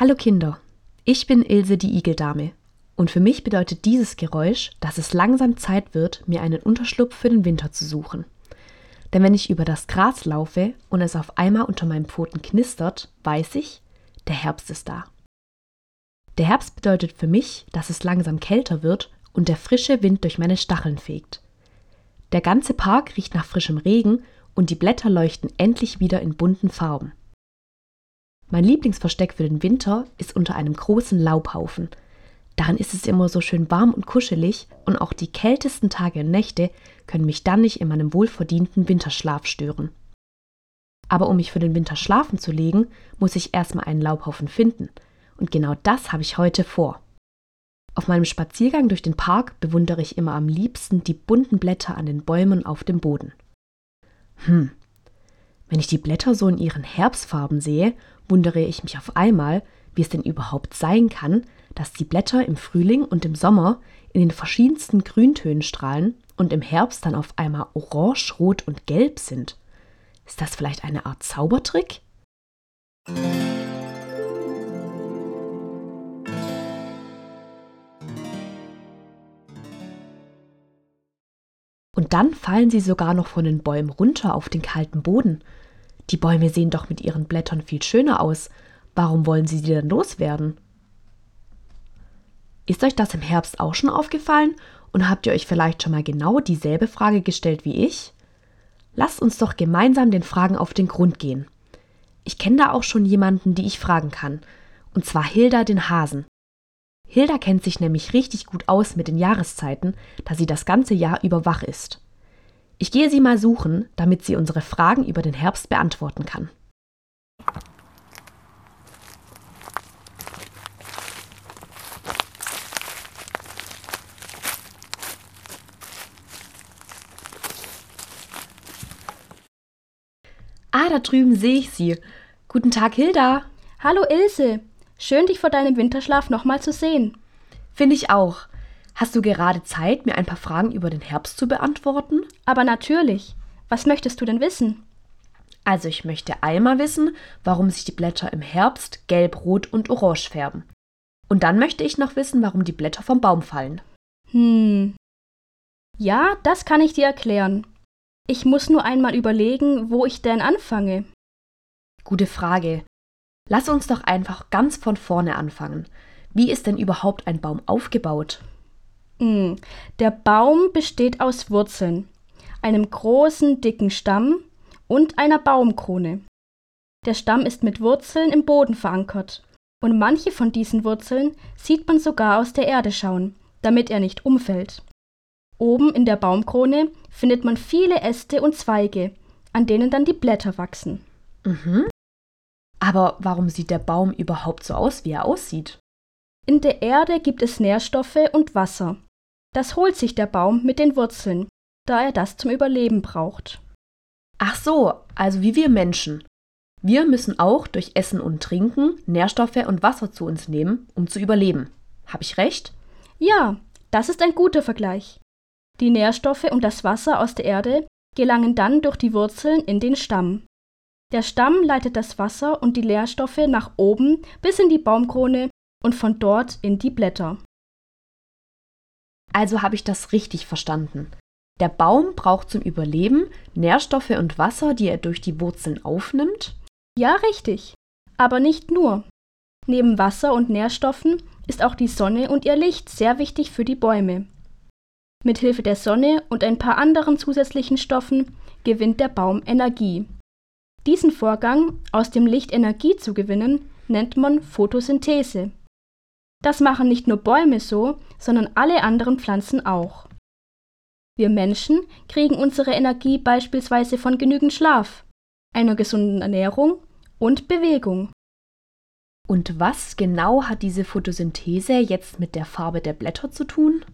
Hallo Kinder, ich bin Ilse die Igeldame und für mich bedeutet dieses Geräusch, dass es langsam Zeit wird, mir einen Unterschlupf für den Winter zu suchen. Denn wenn ich über das Gras laufe und es auf einmal unter meinen Pfoten knistert, weiß ich, der Herbst ist da. Der Herbst bedeutet für mich, dass es langsam kälter wird und der frische Wind durch meine Stacheln fegt. Der ganze Park riecht nach frischem Regen und die Blätter leuchten endlich wieder in bunten Farben. Mein Lieblingsversteck für den Winter ist unter einem großen Laubhaufen. Darin ist es immer so schön warm und kuschelig und auch die kältesten Tage und Nächte können mich dann nicht in meinem wohlverdienten Winterschlaf stören. Aber um mich für den Winter schlafen zu legen, muss ich erstmal einen Laubhaufen finden. Und genau das habe ich heute vor. Auf meinem Spaziergang durch den Park bewundere ich immer am liebsten die bunten Blätter an den Bäumen auf dem Boden. Hm, wenn ich die Blätter so in ihren Herbstfarben sehe wundere ich mich auf einmal, wie es denn überhaupt sein kann, dass die Blätter im Frühling und im Sommer in den verschiedensten Grüntönen strahlen und im Herbst dann auf einmal orange, rot und gelb sind. Ist das vielleicht eine Art Zaubertrick? Dann fallen sie sogar noch von den Bäumen runter auf den kalten Boden die Bäume sehen doch mit ihren Blättern viel schöner aus. Warum wollen Sie sie denn loswerden? Ist euch das im Herbst auch schon aufgefallen und habt ihr euch vielleicht schon mal genau dieselbe Frage gestellt wie ich? Lasst uns doch gemeinsam den Fragen auf den Grund gehen. Ich kenne da auch schon jemanden, die ich fragen kann, und zwar Hilda den Hasen. Hilda kennt sich nämlich richtig gut aus mit den Jahreszeiten, da sie das ganze Jahr über wach ist. Ich gehe sie mal suchen, damit sie unsere Fragen über den Herbst beantworten kann. Ah, da drüben sehe ich sie. Guten Tag, Hilda. Hallo Ilse. Schön, dich vor deinem Winterschlaf nochmal zu sehen. Finde ich auch. Hast du gerade Zeit, mir ein paar Fragen über den Herbst zu beantworten? Aber natürlich. Was möchtest du denn wissen? Also ich möchte einmal wissen, warum sich die Blätter im Herbst gelb, rot und orange färben. Und dann möchte ich noch wissen, warum die Blätter vom Baum fallen. Hm. Ja, das kann ich dir erklären. Ich muss nur einmal überlegen, wo ich denn anfange. Gute Frage. Lass uns doch einfach ganz von vorne anfangen. Wie ist denn überhaupt ein Baum aufgebaut? Hm, der Baum besteht aus Wurzeln, einem großen, dicken Stamm und einer Baumkrone. Der Stamm ist mit Wurzeln im Boden verankert, und manche von diesen Wurzeln sieht man sogar aus der Erde schauen, damit er nicht umfällt. Oben in der Baumkrone findet man viele Äste und Zweige, an denen dann die Blätter wachsen. Mhm. Aber warum sieht der Baum überhaupt so aus, wie er aussieht? In der Erde gibt es Nährstoffe und Wasser, das holt sich der Baum mit den Wurzeln, da er das zum Überleben braucht. Ach so, also wie wir Menschen. Wir müssen auch durch Essen und Trinken Nährstoffe und Wasser zu uns nehmen, um zu überleben. Habe ich recht? Ja, das ist ein guter Vergleich. Die Nährstoffe und das Wasser aus der Erde gelangen dann durch die Wurzeln in den Stamm. Der Stamm leitet das Wasser und die Nährstoffe nach oben bis in die Baumkrone und von dort in die Blätter. Also habe ich das richtig verstanden. Der Baum braucht zum Überleben Nährstoffe und Wasser, die er durch die Wurzeln aufnimmt? Ja, richtig. Aber nicht nur. Neben Wasser und Nährstoffen ist auch die Sonne und ihr Licht sehr wichtig für die Bäume. Mit Hilfe der Sonne und ein paar anderen zusätzlichen Stoffen gewinnt der Baum Energie. Diesen Vorgang, aus dem Licht Energie zu gewinnen, nennt man Photosynthese. Das machen nicht nur Bäume so, sondern alle anderen Pflanzen auch. Wir Menschen kriegen unsere Energie beispielsweise von genügend Schlaf, einer gesunden Ernährung und Bewegung. Und was genau hat diese Photosynthese jetzt mit der Farbe der Blätter zu tun?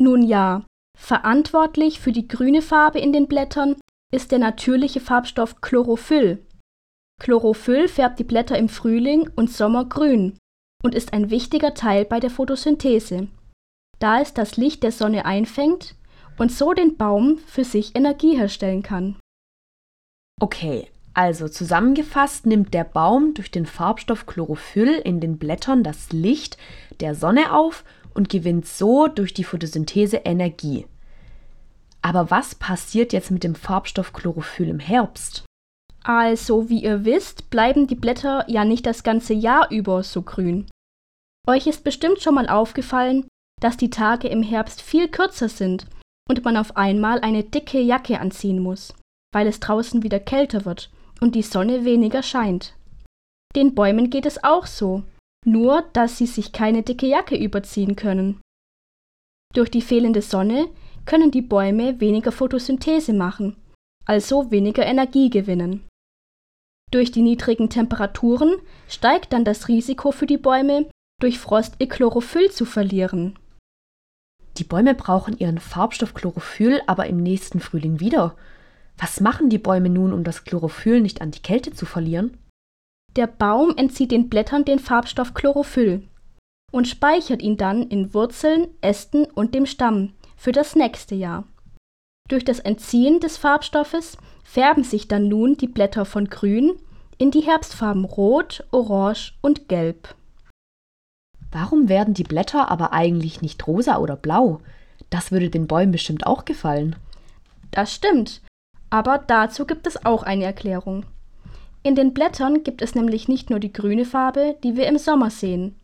Nun ja, verantwortlich für die grüne Farbe in den Blättern ist der natürliche Farbstoff Chlorophyll. Chlorophyll färbt die Blätter im Frühling und Sommer grün und ist ein wichtiger Teil bei der Photosynthese, da es das Licht der Sonne einfängt und so den Baum für sich Energie herstellen kann. Okay, Also zusammengefasst nimmt der Baum durch den Farbstoff Chlorophyll in den Blättern das Licht der Sonne auf und gewinnt so durch die Photosynthese Energie. Aber was passiert jetzt mit dem Farbstoff Chlorophyll im Herbst? Also, wie ihr wisst, bleiben die Blätter ja nicht das ganze Jahr über so grün. Euch ist bestimmt schon mal aufgefallen, dass die Tage im Herbst viel kürzer sind und man auf einmal eine dicke Jacke anziehen muss, weil es draußen wieder kälter wird und die Sonne weniger scheint. Den Bäumen geht es auch so, nur dass sie sich keine dicke Jacke überziehen können. Durch die fehlende Sonne können die Bäume weniger Photosynthese machen, also weniger Energie gewinnen. Durch die niedrigen Temperaturen steigt dann das Risiko für die Bäume, durch Frost ihr Chlorophyll zu verlieren. Die Bäume brauchen ihren Farbstoff Chlorophyll aber im nächsten Frühling wieder. Was machen die Bäume nun, um das Chlorophyll nicht an die Kälte zu verlieren? Der Baum entzieht den Blättern den Farbstoff Chlorophyll und speichert ihn dann in Wurzeln, Ästen und dem Stamm für das nächste Jahr. Durch das Entziehen des Farbstoffes färben sich dann nun die Blätter von grün in die Herbstfarben rot, orange und gelb. Warum werden die Blätter aber eigentlich nicht rosa oder blau? Das würde den Bäumen bestimmt auch gefallen. Das stimmt, aber dazu gibt es auch eine Erklärung. In den Blättern gibt es nämlich nicht nur die grüne Farbe, die wir im Sommer sehen.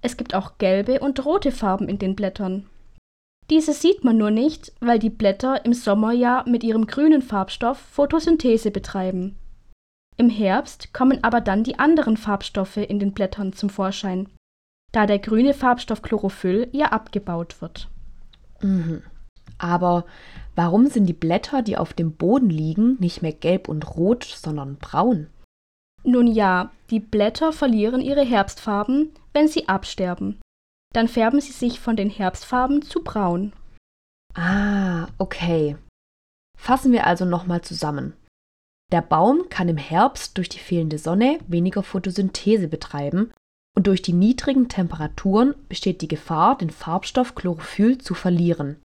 Es gibt auch gelbe und rote Farben in den Blättern. Diese sieht man nur nicht, weil die Blätter im Sommer ja mit ihrem grünen Farbstoff Photosynthese betreiben. Im Herbst kommen aber dann die anderen Farbstoffe in den Blättern zum Vorschein, da der grüne Farbstoff Chlorophyll ja abgebaut wird. Mhm. Aber warum sind die Blätter, die auf dem Boden liegen, nicht mehr gelb und rot, sondern braun? Nun ja, die Blätter verlieren ihre Herbstfarben, wenn sie absterben. Dann färben sie sich von den Herbstfarben zu braun. Ah, okay. Fassen wir also nochmal zusammen. Der Baum kann im Herbst durch die fehlende Sonne weniger Photosynthese betreiben und durch die niedrigen Temperaturen besteht die Gefahr, den Farbstoff Chlorophyll zu verlieren.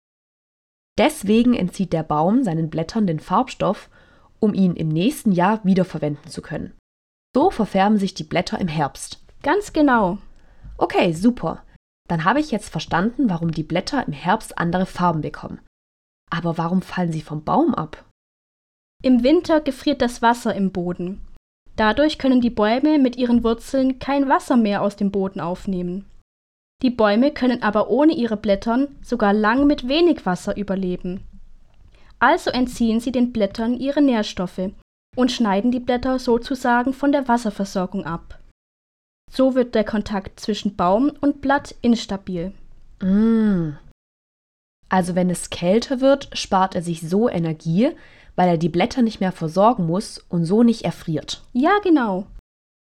Deswegen entzieht der Baum seinen Blättern den Farbstoff, um ihn im nächsten Jahr wiederverwenden zu können. So verfärben sich die Blätter im Herbst. Ganz genau. Okay, super. Dann habe ich jetzt verstanden, warum die Blätter im Herbst andere Farben bekommen. Aber warum fallen sie vom Baum ab? Im Winter gefriert das Wasser im Boden. Dadurch können die Bäume mit ihren Wurzeln kein Wasser mehr aus dem Boden aufnehmen. Die Bäume können aber ohne ihre Blättern sogar lang mit wenig Wasser überleben. Also entziehen sie den Blättern ihre Nährstoffe und schneiden die Blätter sozusagen von der Wasserversorgung ab. So wird der Kontakt zwischen Baum und Blatt instabil. Mm. Also wenn es kälter wird, spart er sich so Energie, weil er die Blätter nicht mehr versorgen muss und so nicht erfriert. Ja, genau.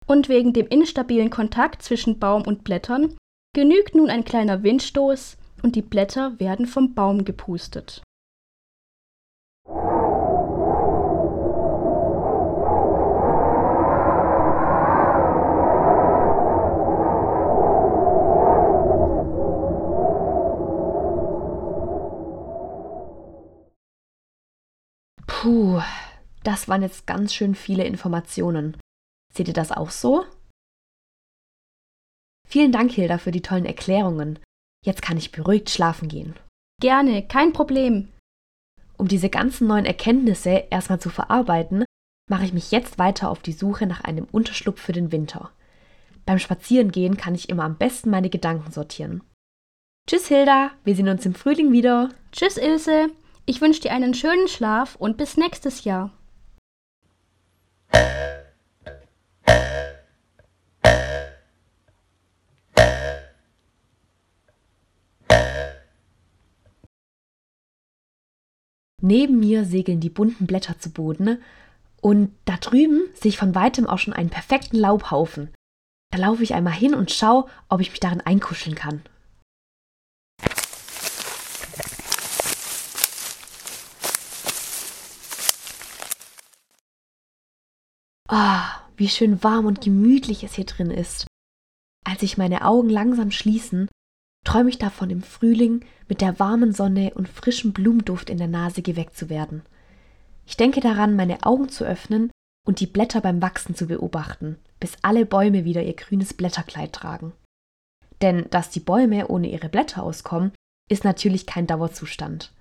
Und wegen dem instabilen Kontakt zwischen Baum und Blättern genügt nun ein kleiner Windstoß und die Blätter werden vom Baum gepustet. Puh, das waren jetzt ganz schön viele Informationen. Seht ihr das auch so? Vielen Dank, Hilda, für die tollen Erklärungen. Jetzt kann ich beruhigt schlafen gehen. Gerne, kein Problem. Um diese ganzen neuen Erkenntnisse erstmal zu verarbeiten, mache ich mich jetzt weiter auf die Suche nach einem Unterschlupf für den Winter. Beim Spazierengehen kann ich immer am besten meine Gedanken sortieren. Tschüss, Hilda, wir sehen uns im Frühling wieder. Tschüss, Ilse. Ich wünsche dir einen schönen Schlaf und bis nächstes Jahr. Neben mir segeln die bunten Blätter zu Boden und da drüben sehe ich von weitem auch schon einen perfekten Laubhaufen. Da laufe ich einmal hin und schaue, ob ich mich darin einkuscheln kann. Oh, wie schön warm und gemütlich es hier drin ist. Als sich meine Augen langsam schließen, träume ich davon, im Frühling mit der warmen Sonne und frischem Blumenduft in der Nase geweckt zu werden. Ich denke daran, meine Augen zu öffnen und die Blätter beim Wachsen zu beobachten, bis alle Bäume wieder ihr grünes Blätterkleid tragen. Denn dass die Bäume ohne ihre Blätter auskommen, ist natürlich kein Dauerzustand.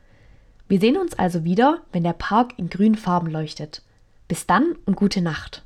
Wir sehen uns also wieder, wenn der Park in grünen Farben leuchtet. Bis dann und gute Nacht.